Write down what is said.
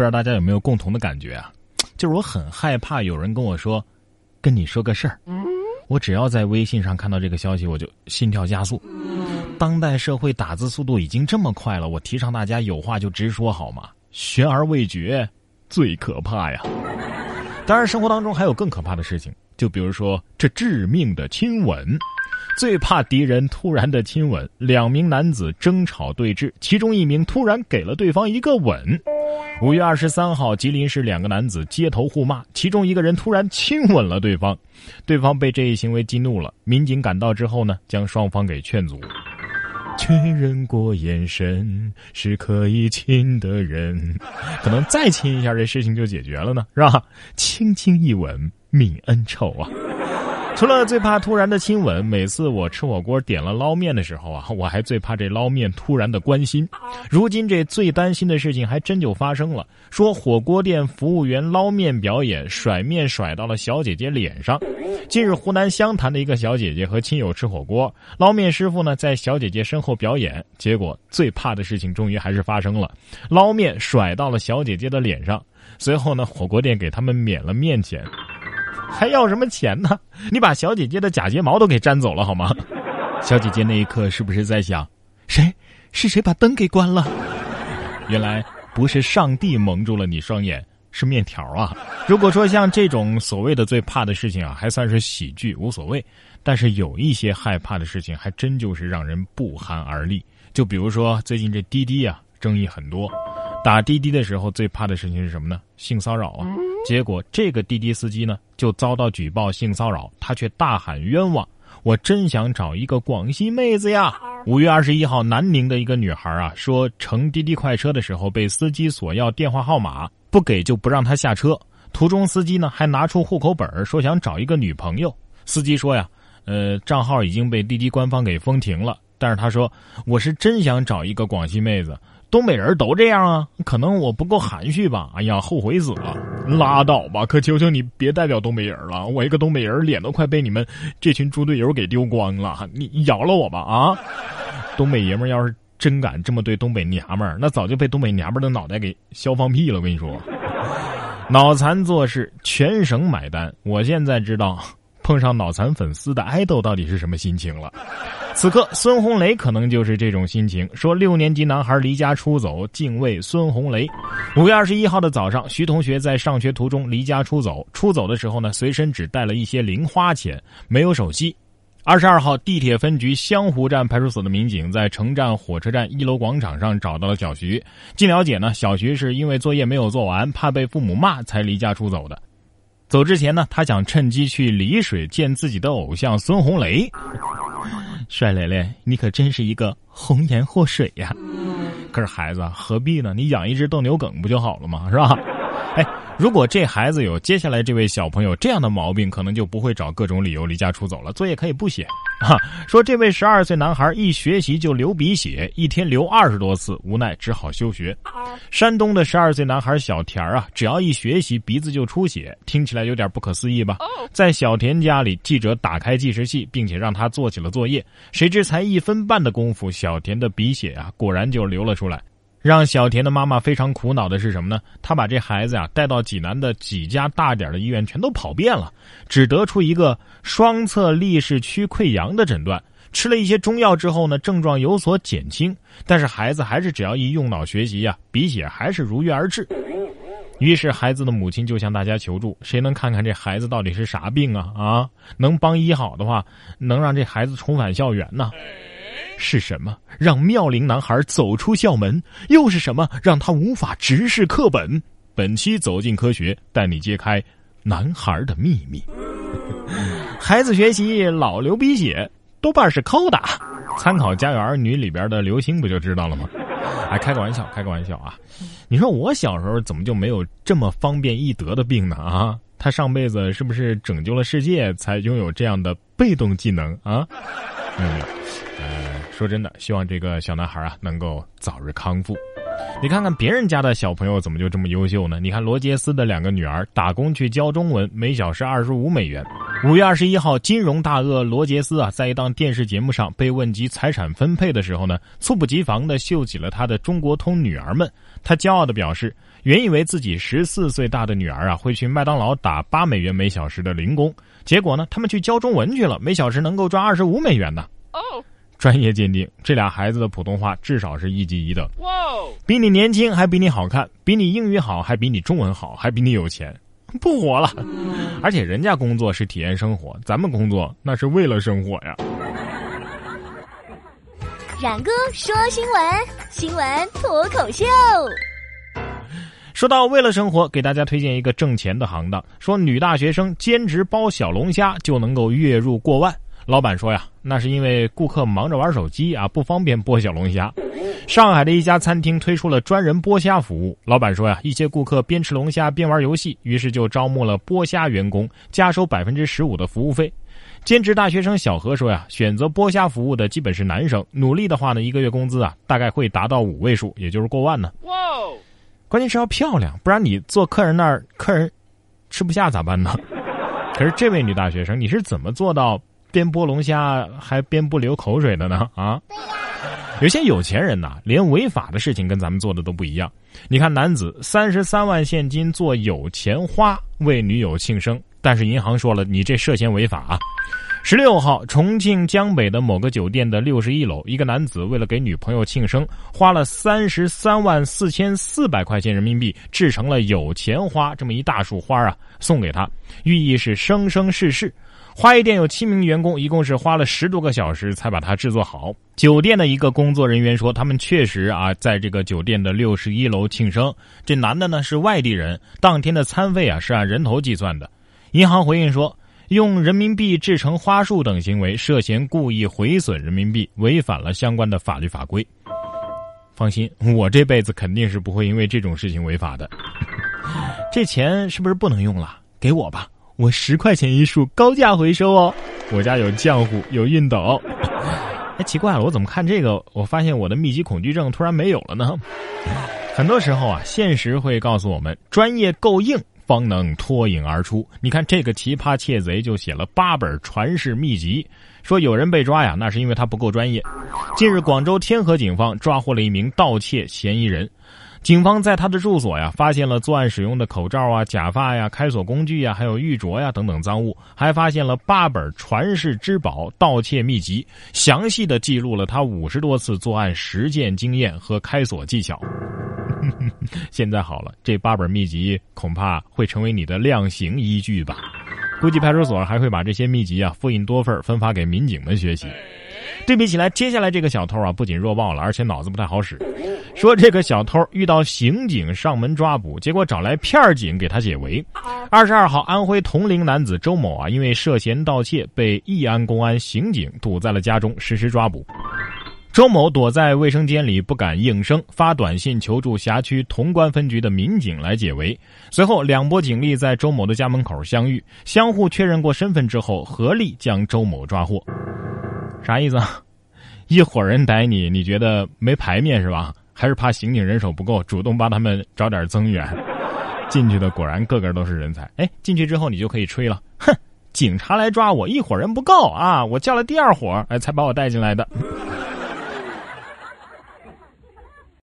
不知道大家有没有共同的感觉啊？就是我很害怕有人跟我说，跟你说个事儿，我只要在微信上看到这个消息，我就心跳加速。当代社会打字速度已经这么快了，我提倡大家有话就直说好吗？悬而未决，最可怕呀！当然，生活当中还有更可怕的事情，就比如说这致命的亲吻。最怕敌人突然的亲吻，两名男子争吵对峙，其中一名突然给了对方一个吻。五月二十三号，吉林市两个男子街头互骂，其中一个人突然亲吻了对方，对方被这一行为激怒了。民警赶到之后呢，将双方给劝阻。确认过眼神是可以亲的人，可能再亲一下，这事情就解决了呢，是吧？轻轻一吻，泯恩仇啊。除了最怕突然的亲吻，每次我吃火锅点了捞面的时候啊，我还最怕这捞面突然的关心。如今这最担心的事情还真就发生了，说火锅店服务员捞面表演甩面甩到了小姐姐脸上。近日，湖南湘潭的一个小姐姐和亲友吃火锅，捞面师傅呢在小姐姐身后表演，结果最怕的事情终于还是发生了，捞面甩到了小姐姐的脸上。随后呢，火锅店给他们免了面钱。还要什么钱呢？你把小姐姐的假睫毛都给粘走了好吗？小姐姐那一刻是不是在想，谁是谁把灯给关了？原来不是上帝蒙住了你双眼，是面条啊！如果说像这种所谓的最怕的事情啊，还算是喜剧，无所谓。但是有一些害怕的事情，还真就是让人不寒而栗。就比如说最近这滴滴啊，争议很多。打滴滴的时候最怕的事情是什么呢？性骚扰啊！结果这个滴滴司机呢就遭到举报性骚扰，他却大喊冤枉：“我真想找一个广西妹子呀！”五月二十一号，南宁的一个女孩啊说，乘滴滴快车的时候被司机索要电话号码，不给就不让她下车。途中司机呢还拿出户口本说想找一个女朋友。司机说呀：“呃，账号已经被滴滴官方给封停了。”但是他说：“我是真想找一个广西妹子。”东北人都这样啊？可能我不够含蓄吧。哎呀，后悔死了！拉倒吧，可求求你别代表东北人了。我一个东北人，脸都快被你们这群猪队友给丢光了。你饶了我吧啊！东北爷们要是真敢这么对东北娘们儿，那早就被东北娘们儿的脑袋给削放屁了。我跟你说，脑残做事，全省买单。我现在知道碰上脑残粉丝的爱豆到底是什么心情了。此刻，孙红雷可能就是这种心情。说六年级男孩离家出走，敬畏孙红雷。五月二十一号的早上，徐同学在上学途中离家出走。出走的时候呢，随身只带了一些零花钱，没有手机。二十二号，地铁分局湘湖站派出所的民警在城站火车站一楼广场上找到了小徐。据了解呢，小徐是因为作业没有做完，怕被父母骂才离家出走的。走之前呢，他想趁机去丽水见自己的偶像孙红雷。帅磊磊，你可真是一个红颜祸水呀！可是孩子何必呢？你养一只斗牛梗不就好了吗？是吧？哎，如果这孩子有接下来这位小朋友这样的毛病，可能就不会找各种理由离家出走了。作业可以不写。哈，说这位十二岁男孩一学习就流鼻血，一天流二十多次，无奈只好休学。山东的十二岁男孩小田啊，只要一学习鼻子就出血，听起来有点不可思议吧？在小田家里，记者打开计时器，并且让他做起了作业，谁知才一分半的功夫，小田的鼻血啊，果然就流了出来。让小田的妈妈非常苦恼的是什么呢？她把这孩子呀带到济南的几家大点的医院，全都跑遍了，只得出一个双侧立式区溃疡的诊断。吃了一些中药之后呢，症状有所减轻，但是孩子还是只要一用脑学习呀，鼻血还是如约而至。于是孩子的母亲就向大家求助：谁能看看这孩子到底是啥病啊？啊，能帮医好的话，能让这孩子重返校园呢？是什么让妙龄男孩走出校门？又是什么让他无法直视课本？本期走进科学，带你揭开男孩的秘密。孩子学习老流鼻血，多半是抠的。参考《家有儿女》里边的刘星不就知道了吗？哎，开个玩笑，开个玩笑啊！你说我小时候怎么就没有这么方便易得的病呢？啊，他上辈子是不是拯救了世界，才拥有这样的被动技能啊？嗯，呃，说真的，希望这个小男孩啊能够早日康复。你看看别人家的小朋友怎么就这么优秀呢？你看罗杰斯的两个女儿打工去教中文，每小时二十五美元。五月二十一号，金融大鳄罗杰斯啊，在一档电视节目上被问及财产分配的时候呢，猝不及防的秀起了他的中国通女儿们。他骄傲的表示，原以为自己十四岁大的女儿啊会去麦当劳打八美元每小时的零工，结果呢，他们去教中文去了，每小时能够赚二十五美元呢。哦，专业鉴定，这俩孩子的普通话至少是一级一等。哇，比你年轻还比你好看，比你英语好还比你中文好，还比你有钱，不活了。而且人家工作是体验生活，咱们工作那是为了生活呀。冉哥说新闻，新闻脱口秀。说到为了生活，给大家推荐一个挣钱的行当。说女大学生兼职包小龙虾就能够月入过万。老板说呀，那是因为顾客忙着玩手机啊，不方便剥小龙虾。上海的一家餐厅推出了专人剥虾服务。老板说呀，一些顾客边吃龙虾边玩游戏，于是就招募了剥虾员工，加收百分之十五的服务费。兼职大学生小何说呀，选择剥虾服务的基本是男生，努力的话呢，一个月工资啊，大概会达到五位数，也就是过万呢。哇！关键是要漂亮，不然你坐客人那儿，客人吃不下咋办呢？可是这位女大学生，你是怎么做到边剥龙虾还边不流口水的呢？啊？有些有钱人呐，连违法的事情跟咱们做的都不一样。你看，男子三十三万现金做有钱花为女友庆生，但是银行说了，你这涉嫌违法啊。十六号，重庆江北的某个酒店的六十一楼，一个男子为了给女朋友庆生，花了三十三万四千四百块钱人民币，制成了有钱花这么一大束花啊，送给他，寓意是生生世世。花艺店有七名员工，一共是花了十多个小时才把它制作好。酒店的一个工作人员说，他们确实啊，在这个酒店的六十一楼庆生。这男的呢是外地人，当天的餐费啊是按人头计算的。银行回应说。用人民币制成花束等行为，涉嫌故意毁损人民币，违反了相关的法律法规。放心，我这辈子肯定是不会因为这种事情违法的。这钱是不是不能用了？给我吧，我十块钱一束，高价回收哦。我家有浆糊，有熨斗。哎，奇怪了，我怎么看这个，我发现我的密集恐惧症突然没有了呢？很多时候啊，现实会告诉我们，专业够硬。方能脱颖而出。你看这个奇葩窃贼就写了八本传世秘籍，说有人被抓呀，那是因为他不够专业。近日，广州天河警方抓获了一名盗窃嫌疑人。警方在他的住所呀，发现了作案使用的口罩啊、假发呀、开锁工具呀，还有玉镯呀等等赃物，还发现了八本传世之宝盗窃秘籍，详细的记录了他五十多次作案实践经验和开锁技巧。现在好了，这八本秘籍恐怕会成为你的量刑依据吧？估计派出所还会把这些秘籍啊复印多份，分发给民警们学习。对比起来，接下来这个小偷啊，不仅弱爆了，而且脑子不太好使。说这个小偷遇到刑警上门抓捕，结果找来片警给他解围。二十二号，安徽铜陵男子周某啊，因为涉嫌盗窃，被义安公安刑警堵在了家中实施抓捕。周某躲在卫生间里不敢应声，发短信求助辖区潼关分局的民警来解围。随后，两拨警力在周某的家门口相遇，相互确认过身份之后，合力将周某抓获。啥意思？啊？一伙人逮你，你觉得没排面是吧？还是怕刑警人手不够，主动帮他们找点增援？进去的果然个个都是人才。哎，进去之后你就可以吹了。哼，警察来抓我，一伙人不够啊！我叫了第二伙，哎，才把我带进来的。